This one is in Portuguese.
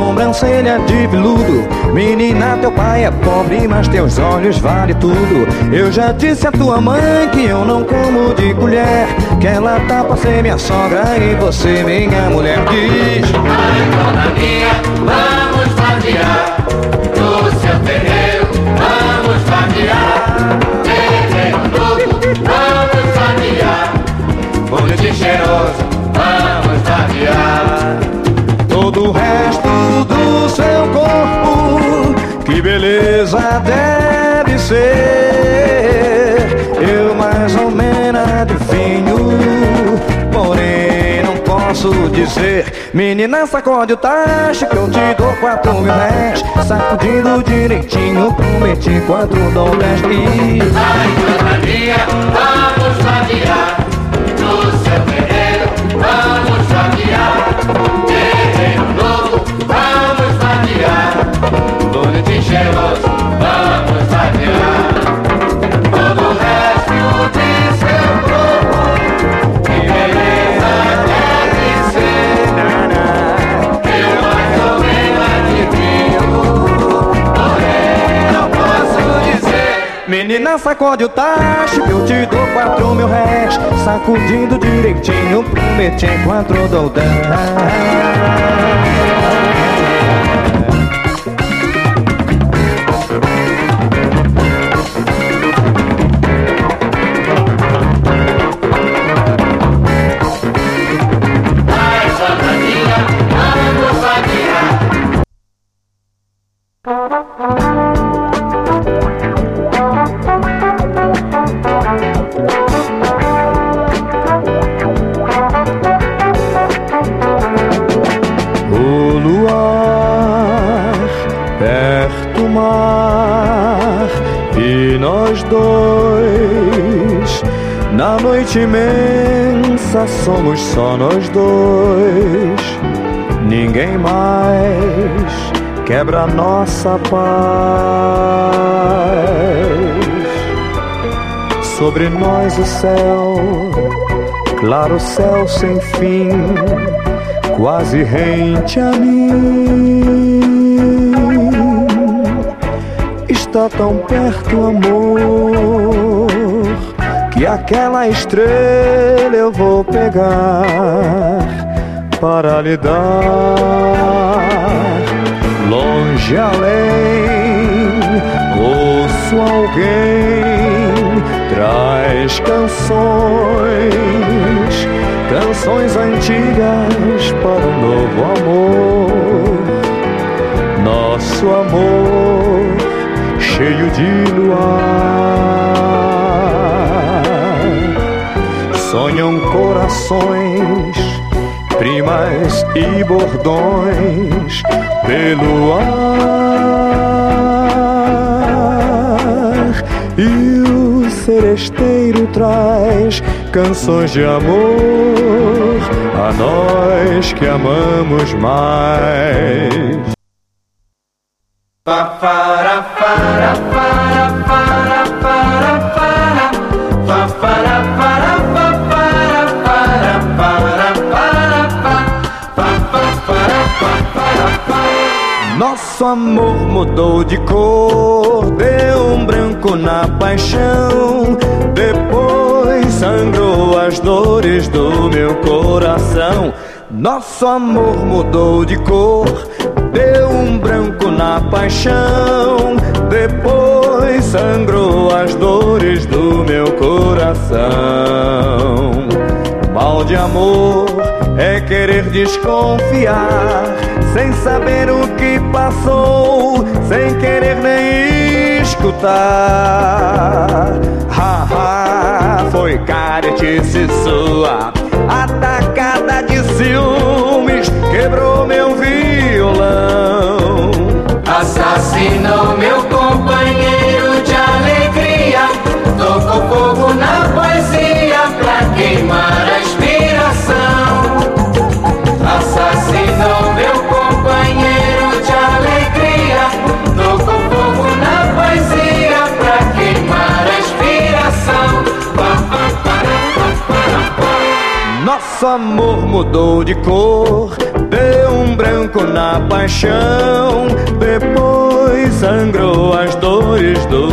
sobrancelha de veludo. Menina, teu pai é pobre, mas teus olhos vale tudo. Eu já disse à tua mãe que eu não como de colher Que ela tá pra ser minha sogra e você minha mulher. Diz Ai, dona minha, vamos vadear Que beleza deve ser. Eu mais ou menos adivinho Porém não posso dizer. Menina sacode o tacho que eu te dou quatro mil réis Sacudindo direitinho prometi quatro dólares. E... Ai, minha, Menina, sacode o tacho que eu te dou quatro mil réis Sacudindo direitinho, prometi quatro Ai, dona na noite imensa somos só nós dois. Ninguém mais quebra nossa paz. Sobre nós o céu, claro céu sem fim quase rente a mim. Está tão perto o amor que aquela estrela eu vou pegar para lhe dar. Longe além, ouço alguém traz canções canções antigas para um novo amor. Nosso amor cheio de luar. Corações, primas e bordões pelo ar. E o seresteiro traz canções de amor a nós que amamos mais. Nosso amor mudou de cor, deu um branco na paixão. Depois sangrou as dores do meu coração. Nosso amor mudou de cor, deu um branco na paixão. Depois sangrou as dores do meu coração. Mal de amor é querer desconfiar, sem saber o que passou, sem querer nem escutar. Ha, ha, foi caretice sua, atacada de ciúmes, quebrou meu violão. Assassinou meu Nosso amor mudou de cor, deu um branco na paixão. Depois sangrou as dores do